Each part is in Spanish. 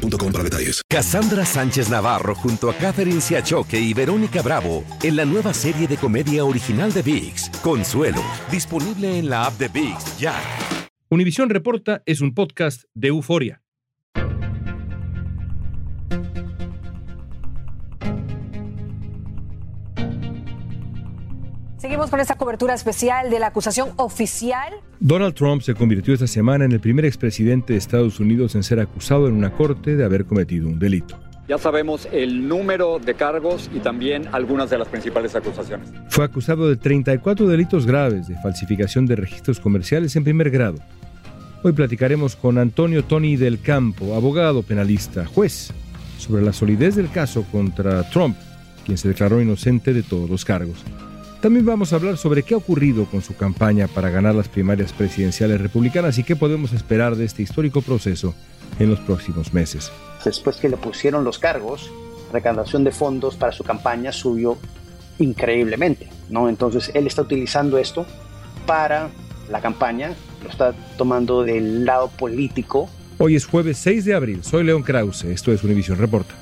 boostmobile.com para detalles. Cassandra Sánchez Navarro junto a Catherine Siachoque y Verónica Bravo en la nueva serie de comedia original de VIX, Consuelo, disponible en la app de VIX ya. Univisión Reporta es un podcast de euforia. Seguimos con esta cobertura especial de la acusación oficial. Donald Trump se convirtió esta semana en el primer expresidente de Estados Unidos en ser acusado en una corte de haber cometido un delito. Ya sabemos el número de cargos y también algunas de las principales acusaciones. Fue acusado de 34 delitos graves de falsificación de registros comerciales en primer grado. Hoy platicaremos con Antonio Tony del Campo, abogado penalista, juez, sobre la solidez del caso contra Trump, quien se declaró inocente de todos los cargos. También vamos a hablar sobre qué ha ocurrido con su campaña para ganar las primarias presidenciales republicanas y qué podemos esperar de este histórico proceso en los próximos meses. Después que le pusieron los cargos, la recaudación de fondos para su campaña subió increíblemente, ¿no? Entonces él está utilizando esto para la campaña, lo está tomando del lado político. Hoy es jueves 6 de abril, soy León Krause, esto es Univision Reporta.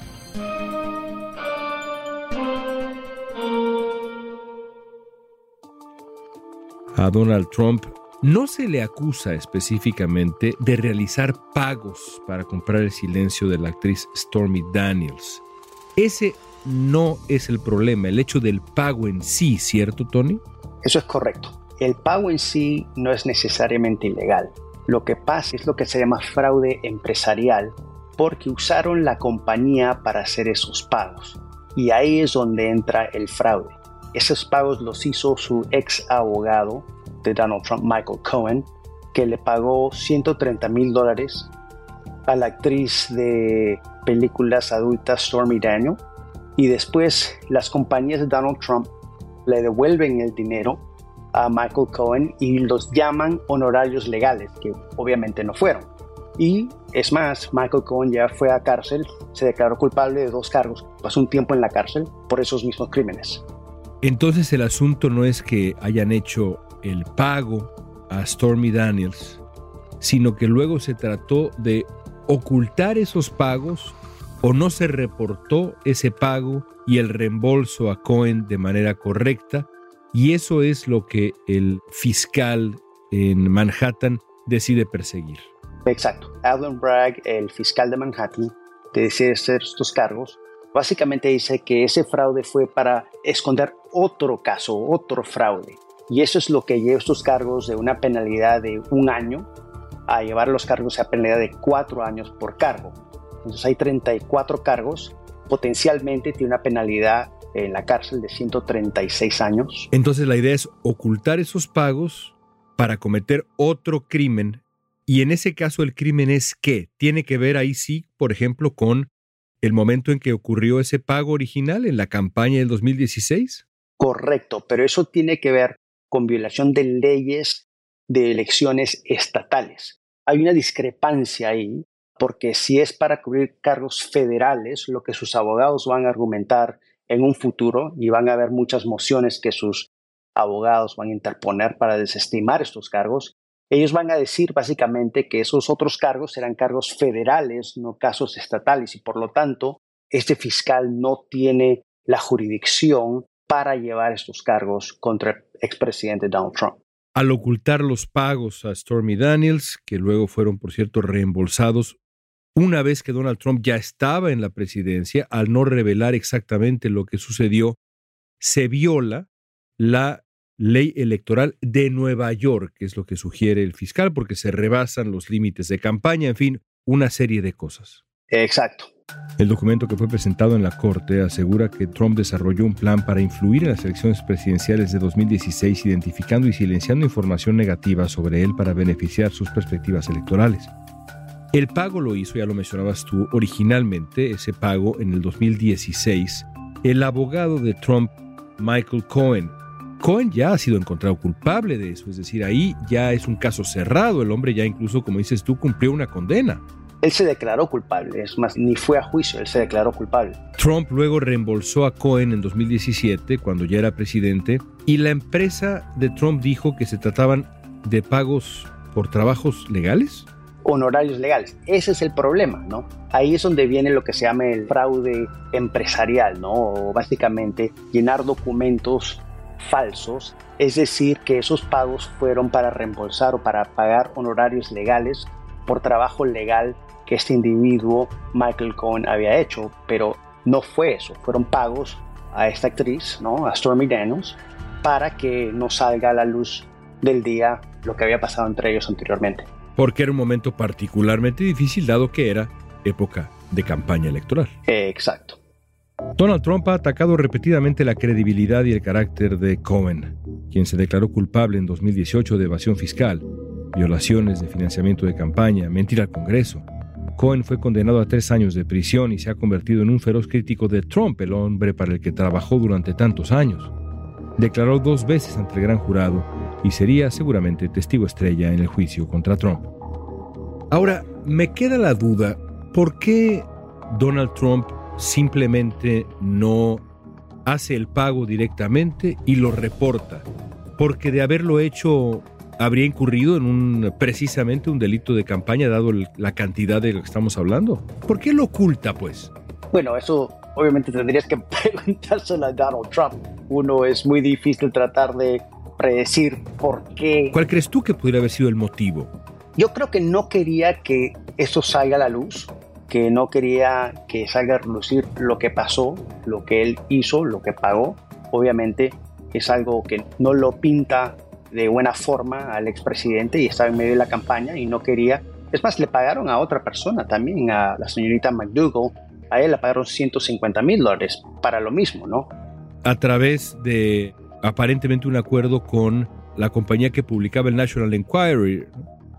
A Donald Trump no se le acusa específicamente de realizar pagos para comprar el silencio de la actriz Stormy Daniels. Ese no es el problema, el hecho del pago en sí, ¿cierto, Tony? Eso es correcto. El pago en sí no es necesariamente ilegal. Lo que pasa es lo que se llama fraude empresarial porque usaron la compañía para hacer esos pagos. Y ahí es donde entra el fraude. Esos pagos los hizo su ex abogado de Donald Trump, Michael Cohen, que le pagó 130 mil dólares a la actriz de películas adultas Stormy Daniel. Y después las compañías de Donald Trump le devuelven el dinero a Michael Cohen y los llaman honorarios legales, que obviamente no fueron. Y es más, Michael Cohen ya fue a cárcel, se declaró culpable de dos cargos, pasó un tiempo en la cárcel por esos mismos crímenes. Entonces el asunto no es que hayan hecho el pago a Stormy Daniels, sino que luego se trató de ocultar esos pagos o no se reportó ese pago y el reembolso a Cohen de manera correcta. Y eso es lo que el fiscal en Manhattan decide perseguir. Exacto. Alan Bragg, el fiscal de Manhattan, decide hacer estos cargos. Básicamente dice que ese fraude fue para esconder otro caso, otro fraude. Y eso es lo que lleva estos cargos de una penalidad de un año a llevar los cargos a penalidad de cuatro años por cargo. Entonces hay 34 cargos, potencialmente tiene una penalidad en la cárcel de 136 años. Entonces la idea es ocultar esos pagos para cometer otro crimen. Y en ese caso el crimen es qué? Tiene que ver ahí sí, por ejemplo, con el momento en que ocurrió ese pago original en la campaña del 2016. Correcto, pero eso tiene que ver con violación de leyes de elecciones estatales. Hay una discrepancia ahí, porque si es para cubrir cargos federales, lo que sus abogados van a argumentar en un futuro, y van a haber muchas mociones que sus abogados van a interponer para desestimar estos cargos, ellos van a decir básicamente que esos otros cargos serán cargos federales, no casos estatales, y por lo tanto, este fiscal no tiene la jurisdicción para llevar estos cargos contra el expresidente Donald Trump. Al ocultar los pagos a Stormy Daniels, que luego fueron, por cierto, reembolsados una vez que Donald Trump ya estaba en la presidencia, al no revelar exactamente lo que sucedió, se viola la ley electoral de Nueva York, que es lo que sugiere el fiscal, porque se rebasan los límites de campaña, en fin, una serie de cosas. Exacto. El documento que fue presentado en la Corte asegura que Trump desarrolló un plan para influir en las elecciones presidenciales de 2016 identificando y silenciando información negativa sobre él para beneficiar sus perspectivas electorales. El pago lo hizo, ya lo mencionabas tú, originalmente, ese pago en el 2016, el abogado de Trump, Michael Cohen. Cohen ya ha sido encontrado culpable de eso, es decir, ahí ya es un caso cerrado, el hombre ya incluso, como dices tú, cumplió una condena. Él se declaró culpable, es más, ni fue a juicio, él se declaró culpable. Trump luego reembolsó a Cohen en 2017, cuando ya era presidente, y la empresa de Trump dijo que se trataban de pagos por trabajos legales honorarios legales. Ese es el problema, ¿no? Ahí es donde viene lo que se llama el fraude empresarial, ¿no? O básicamente llenar documentos falsos, es decir, que esos pagos fueron para reembolsar o para pagar honorarios legales por trabajo legal que este individuo, Michael Cohen, había hecho, pero no fue eso, fueron pagos a esta actriz, ¿no? A Stormy Daniels, para que no salga a la luz del día lo que había pasado entre ellos anteriormente porque era un momento particularmente difícil dado que era época de campaña electoral. Exacto. Donald Trump ha atacado repetidamente la credibilidad y el carácter de Cohen, quien se declaró culpable en 2018 de evasión fiscal, violaciones de financiamiento de campaña, mentir al Congreso. Cohen fue condenado a tres años de prisión y se ha convertido en un feroz crítico de Trump, el hombre para el que trabajó durante tantos años. Declaró dos veces ante el gran jurado y sería seguramente testigo estrella en el juicio contra Trump. Ahora, me queda la duda, ¿por qué Donald Trump simplemente no hace el pago directamente y lo reporta? Porque de haberlo hecho habría incurrido en un precisamente un delito de campaña dado la cantidad de lo que estamos hablando. ¿Por qué lo oculta, pues? Bueno, eso obviamente tendrías que preguntárselo a Donald Trump. Uno es muy difícil tratar de predecir por qué. ¿Cuál crees tú que pudiera haber sido el motivo? Yo creo que no quería que eso salga a la luz, que no quería que salga a relucir lo que pasó, lo que él hizo, lo que pagó. Obviamente es algo que no lo pinta de buena forma al expresidente y estaba en medio de la campaña y no quería. Es más, le pagaron a otra persona también, a la señorita McDougall. A él le pagaron 150 mil dólares para lo mismo, ¿no? A través de aparentemente un acuerdo con la compañía que publicaba el National Enquirer.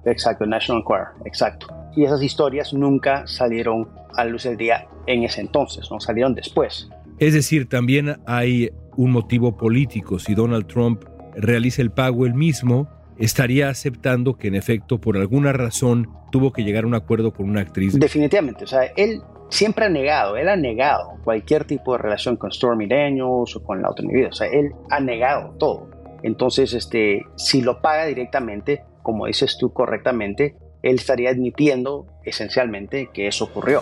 Exacto, el National Enquirer, exacto. Y esas historias nunca salieron a luz del día en ese entonces, no salieron después. Es decir, también hay un motivo político. Si Donald Trump realiza el pago él mismo, estaría aceptando que en efecto por alguna razón tuvo que llegar a un acuerdo con una actriz. Definitivamente, o sea, él siempre ha negado, él ha negado cualquier tipo de relación con Stormy Daniels o con la otra individuo. O sea, él ha negado todo. Entonces, este, si lo paga directamente, como dices tú correctamente, él estaría admitiendo esencialmente que eso ocurrió.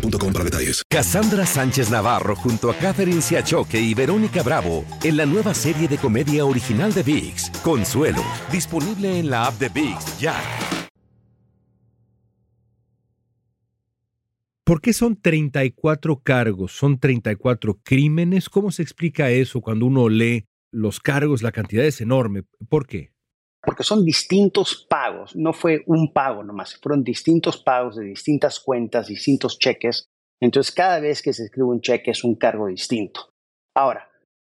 detalles. Cassandra Sánchez Navarro junto a Catherine Siachoque y Verónica Bravo en la nueva serie de comedia original de VIX, Consuelo, disponible en la app de VIX ya. ¿Por qué son 34 cargos? ¿Son 34 crímenes? ¿Cómo se explica eso cuando uno lee los cargos? La cantidad es enorme. ¿Por qué? Porque son distintos pagos, no fue un pago nomás, fueron distintos pagos de distintas cuentas, distintos cheques. Entonces, cada vez que se escribe un cheque es un cargo distinto. Ahora,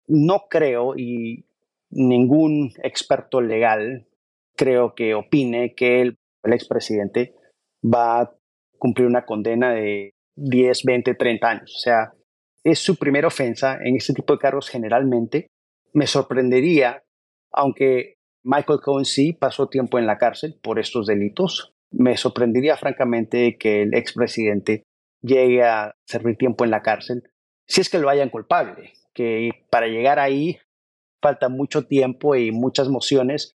no creo, y ningún experto legal creo que opine que el, el expresidente va a cumplir una condena de 10, 20, 30 años. O sea, es su primera ofensa en este tipo de cargos generalmente. Me sorprendería, aunque Michael Cohen sí pasó tiempo en la cárcel por estos delitos. Me sorprendería francamente que el expresidente llegue a servir tiempo en la cárcel si es que lo hayan culpable, que para llegar ahí falta mucho tiempo y muchas mociones.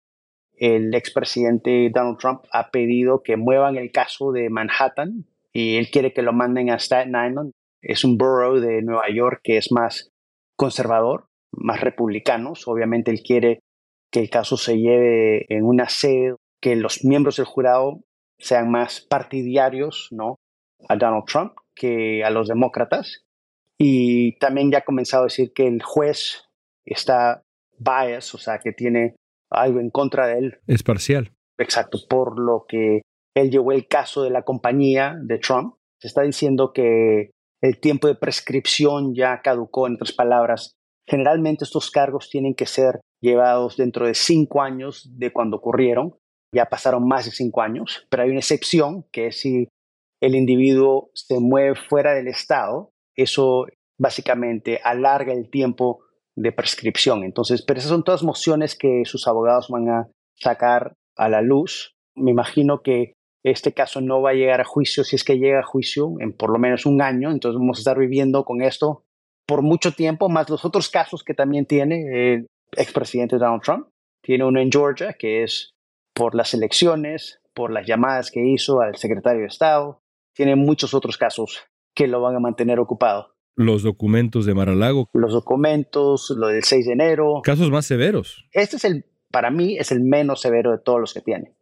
El expresidente Donald Trump ha pedido que muevan el caso de Manhattan y él quiere que lo manden a Staten Island. Es un borough de Nueva York que es más conservador, más republicanos. Obviamente él quiere que el caso se lleve en una sede, que los miembros del jurado sean más partidarios ¿no? a Donald Trump que a los demócratas. Y también ya ha comenzado a decir que el juez está bias, o sea, que tiene algo en contra de él. Es parcial. Exacto, por lo que él llevó el caso de la compañía de Trump. Se está diciendo que el tiempo de prescripción ya caducó, en otras palabras. Generalmente estos cargos tienen que ser llevados dentro de cinco años de cuando ocurrieron. Ya pasaron más de cinco años, pero hay una excepción que es si el individuo se mueve fuera del estado, eso básicamente alarga el tiempo de prescripción. Entonces, pero esas son todas mociones que sus abogados van a sacar a la luz. Me imagino que este caso no va a llegar a juicio, si es que llega a juicio, en por lo menos un año. Entonces vamos a estar viviendo con esto por mucho tiempo, más los otros casos que también tiene el expresidente Donald Trump. Tiene uno en Georgia, que es por las elecciones, por las llamadas que hizo al secretario de Estado. Tiene muchos otros casos que lo van a mantener ocupado. Los documentos de Maralago. Los documentos, lo del 6 de enero. Casos más severos. Este es el, para mí, es el menos severo de todos los que tiene.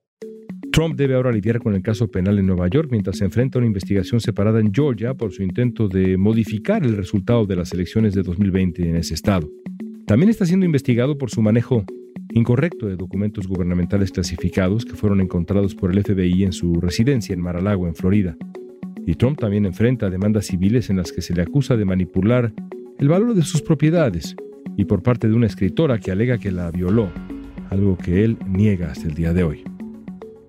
Trump debe ahora lidiar con el caso penal en Nueva York mientras se enfrenta a una investigación separada en Georgia por su intento de modificar el resultado de las elecciones de 2020 en ese estado. También está siendo investigado por su manejo incorrecto de documentos gubernamentales clasificados que fueron encontrados por el FBI en su residencia en Mar-a-Lago, en Florida. Y Trump también enfrenta demandas civiles en las que se le acusa de manipular el valor de sus propiedades y por parte de una escritora que alega que la violó, algo que él niega hasta el día de hoy.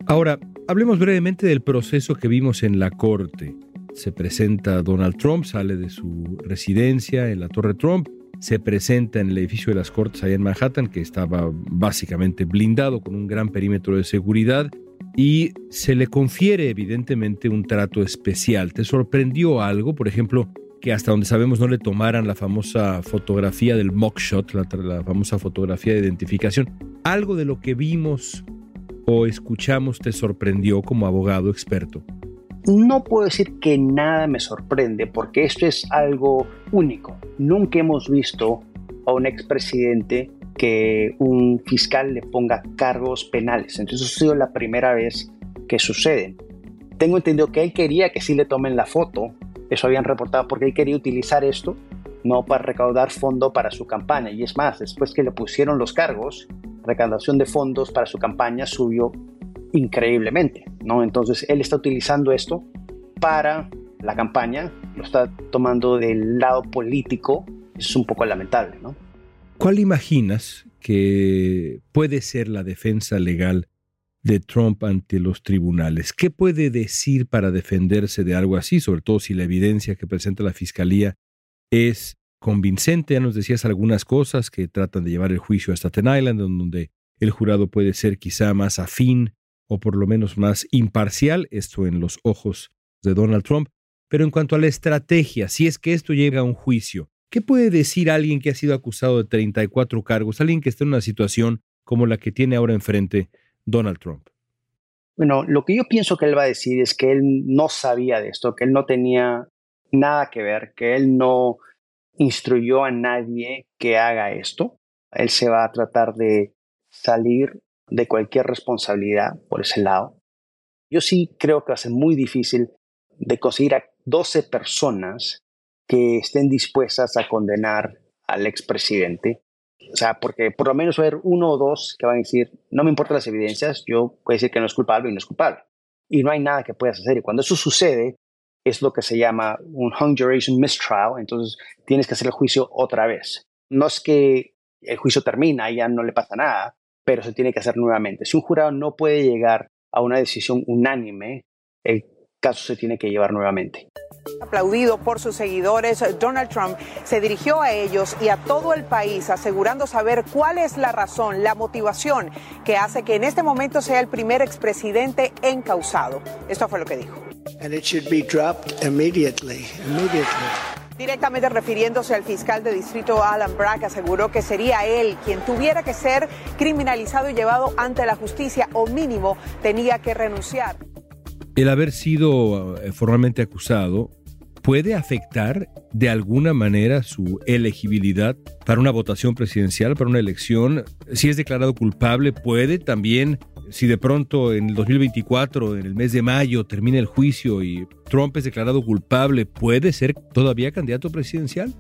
Ahora, hablemos brevemente del proceso que vimos en la corte. Se presenta Donald Trump, sale de su residencia en la Torre Trump, se presenta en el edificio de las Cortes allá en Manhattan, que estaba básicamente blindado con un gran perímetro de seguridad, y se le confiere evidentemente un trato especial. ¿Te sorprendió algo? Por ejemplo, que hasta donde sabemos no le tomaran la famosa fotografía del mugshot, la, la famosa fotografía de identificación. ¿Algo de lo que vimos o escuchamos te sorprendió como abogado experto? No puedo decir que nada me sorprende porque esto es algo único. Nunca hemos visto a un expresidente que un fiscal le ponga cargos penales. Entonces, ha sido la primera vez que sucede. Tengo entendido que él quería que sí le tomen la foto. Eso habían reportado porque él quería utilizar esto no para recaudar fondo para su campaña. Y es más, después que le pusieron los cargos, recaudación de fondos para su campaña subió increíblemente, ¿no? Entonces él está utilizando esto para la campaña, lo está tomando del lado político, es un poco lamentable, ¿no? ¿Cuál imaginas que puede ser la defensa legal de Trump ante los tribunales? ¿Qué puede decir para defenderse de algo así, sobre todo si la evidencia que presenta la fiscalía es convincente. Ya nos decías algunas cosas que tratan de llevar el juicio a Staten Island, donde el jurado puede ser quizá más afín o por lo menos más imparcial, esto en los ojos de Donald Trump. Pero en cuanto a la estrategia, si es que esto llega a un juicio, ¿qué puede decir alguien que ha sido acusado de 34 cargos, alguien que está en una situación como la que tiene ahora enfrente Donald Trump? Bueno, lo que yo pienso que él va a decir es que él no sabía de esto, que él no tenía nada que ver, que él no instruyó a nadie que haga esto. Él se va a tratar de salir de cualquier responsabilidad por ese lado. Yo sí creo que va a ser muy difícil de conseguir a 12 personas que estén dispuestas a condenar al expresidente. O sea, porque por lo menos va a haber uno o dos que van a decir, no me importan las evidencias, yo voy decir que no es culpable y no es culpable. Y no hay nada que puedas hacer. Y cuando eso sucede, es lo que se llama un hung duration mistrial, entonces tienes que hacer el juicio otra vez. No es que el juicio termina y ya no le pasa nada, pero se tiene que hacer nuevamente. Si un jurado no puede llegar a una decisión unánime, el caso se tiene que llevar nuevamente. Aplaudido por sus seguidores, Donald Trump se dirigió a ellos y a todo el país asegurando saber cuál es la razón, la motivación que hace que en este momento sea el primer expresidente encausado. Esto fue lo que dijo. And it should be dropped immediately, immediately. Directamente refiriéndose al fiscal de distrito Alan Brack, aseguró que sería él quien tuviera que ser criminalizado y llevado ante la justicia o mínimo tenía que renunciar. El haber sido eh, formalmente acusado puede afectar de alguna manera su elegibilidad para una votación presidencial, para una elección. Si es declarado culpable, puede también, si de pronto en el 2024, en el mes de mayo, termina el juicio y Trump es declarado culpable, ¿puede ser todavía candidato presidencial?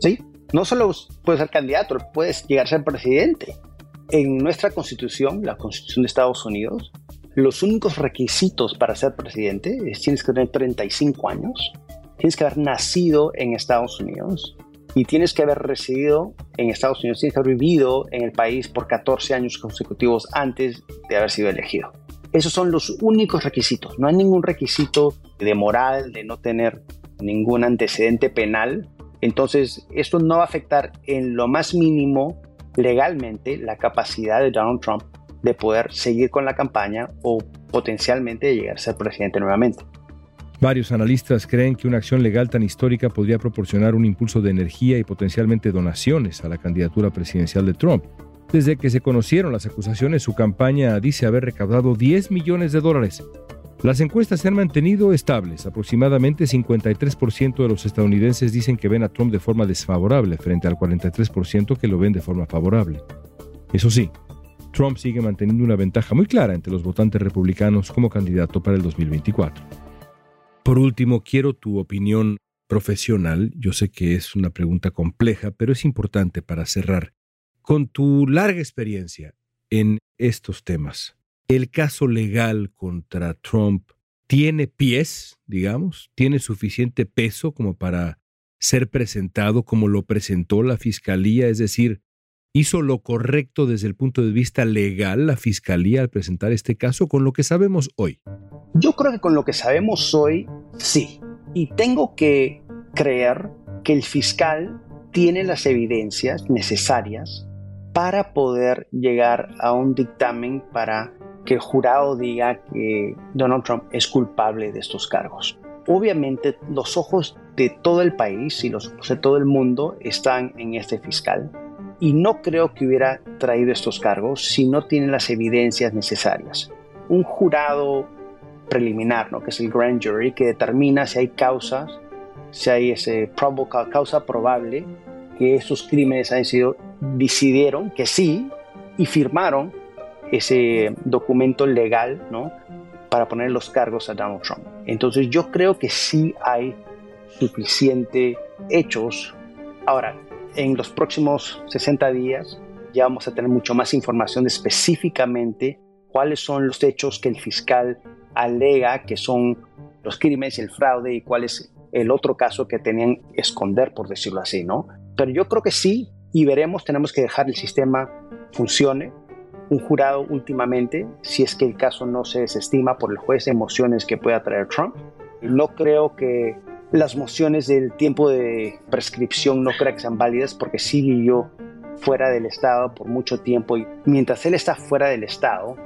Sí, no solo puede ser candidato, puede llegar a ser presidente. En nuestra constitución, la constitución de Estados Unidos, los únicos requisitos para ser presidente es tienes que tener 35 años tienes que haber nacido en Estados Unidos y tienes que haber residido en Estados Unidos, tienes que haber vivido en el país por 14 años consecutivos antes de haber sido elegido. Esos son los únicos requisitos. No hay ningún requisito de moral, de no tener ningún antecedente penal. Entonces, esto no va a afectar en lo más mínimo legalmente la capacidad de Donald Trump de poder seguir con la campaña o potencialmente llegar a ser presidente nuevamente. Varios analistas creen que una acción legal tan histórica podría proporcionar un impulso de energía y potencialmente donaciones a la candidatura presidencial de Trump. Desde que se conocieron las acusaciones, su campaña dice haber recaudado 10 millones de dólares. Las encuestas se han mantenido estables. Aproximadamente 53% de los estadounidenses dicen que ven a Trump de forma desfavorable frente al 43% que lo ven de forma favorable. Eso sí, Trump sigue manteniendo una ventaja muy clara entre los votantes republicanos como candidato para el 2024. Por último, quiero tu opinión profesional. Yo sé que es una pregunta compleja, pero es importante para cerrar. Con tu larga experiencia en estos temas, ¿el caso legal contra Trump tiene pies, digamos? ¿Tiene suficiente peso como para ser presentado como lo presentó la Fiscalía? Es decir, ¿hizo lo correcto desde el punto de vista legal la Fiscalía al presentar este caso con lo que sabemos hoy? Yo creo que con lo que sabemos hoy, sí. Y tengo que creer que el fiscal tiene las evidencias necesarias para poder llegar a un dictamen para que el jurado diga que Donald Trump es culpable de estos cargos. Obviamente los ojos de todo el país y los ojos de todo el mundo están en este fiscal y no creo que hubiera traído estos cargos si no tiene las evidencias necesarias. Un jurado preliminar, ¿no? que es el grand jury, que determina si hay causas, si hay ese causa probable que esos crímenes han sido, decidieron que sí y firmaron ese documento legal ¿no? para poner los cargos a Donald Trump. Entonces yo creo que sí hay suficiente hechos. Ahora, en los próximos 60 días ya vamos a tener mucho más información específicamente cuáles son los hechos que el fiscal alega que son los crímenes y el fraude y cuál es el otro caso que tenían que esconder, por decirlo así, ¿no? Pero yo creo que sí, y veremos, tenemos que dejar el sistema funcione. Un jurado últimamente, si es que el caso no se desestima por el juez de mociones que pueda traer Trump, no creo que las mociones del tiempo de prescripción no creo que sean válidas porque sí vivió fuera del Estado por mucho tiempo y mientras él está fuera del Estado,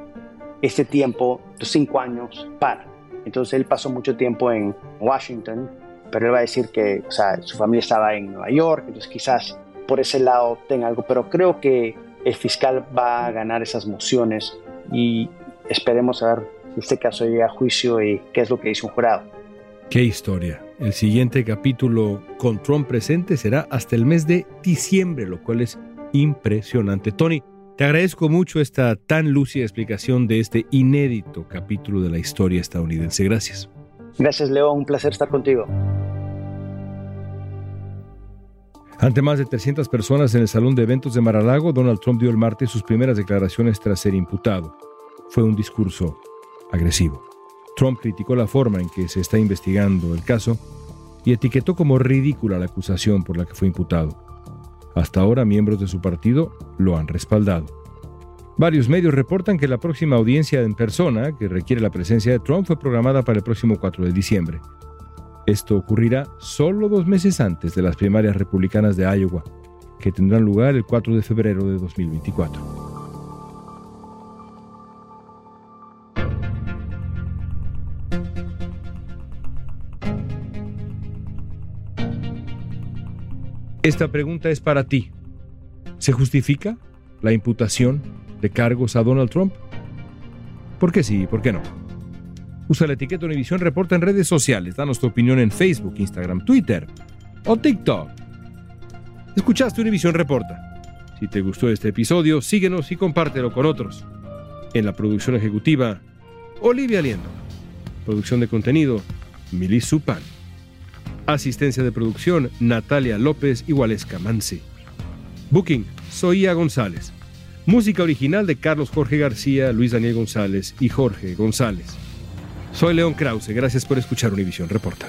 este tiempo, los cinco años, para. Entonces él pasó mucho tiempo en Washington, pero él va a decir que su familia estaba en Nueva York, entonces quizás por ese lado tenga algo, pero creo que el fiscal va a ganar esas mociones y esperemos a ver si este caso llega a juicio y qué es lo que dice un jurado. Qué historia. El siguiente capítulo con Trump presente será hasta el mes de diciembre, lo cual es impresionante. Tony, te agradezco mucho esta tan lúcida explicación de este inédito capítulo de la historia estadounidense. Gracias. Gracias, Leo. Un placer estar contigo. Ante más de 300 personas en el salón de eventos de Maralago, Donald Trump dio el martes sus primeras declaraciones tras ser imputado. Fue un discurso agresivo. Trump criticó la forma en que se está investigando el caso y etiquetó como ridícula la acusación por la que fue imputado. Hasta ahora miembros de su partido lo han respaldado. Varios medios reportan que la próxima audiencia en persona, que requiere la presencia de Trump, fue programada para el próximo 4 de diciembre. Esto ocurrirá solo dos meses antes de las primarias republicanas de Iowa, que tendrán lugar el 4 de febrero de 2024. Esta pregunta es para ti. ¿Se justifica la imputación de cargos a Donald Trump? ¿Por qué sí? ¿Por qué no? Usa la etiqueta Univisión Reporta en redes sociales. Danos tu opinión en Facebook, Instagram, Twitter o TikTok. Escuchaste Univisión Reporta. Si te gustó este episodio, síguenos y compártelo con otros. En la producción ejecutiva, Olivia Liendo. Producción de contenido, Milis Supan. Asistencia de producción, Natalia López y Waleska Mansi. Booking, Soía González. Música original de Carlos Jorge García, Luis Daniel González y Jorge González. Soy León Krause, gracias por escuchar Univisión Reporta.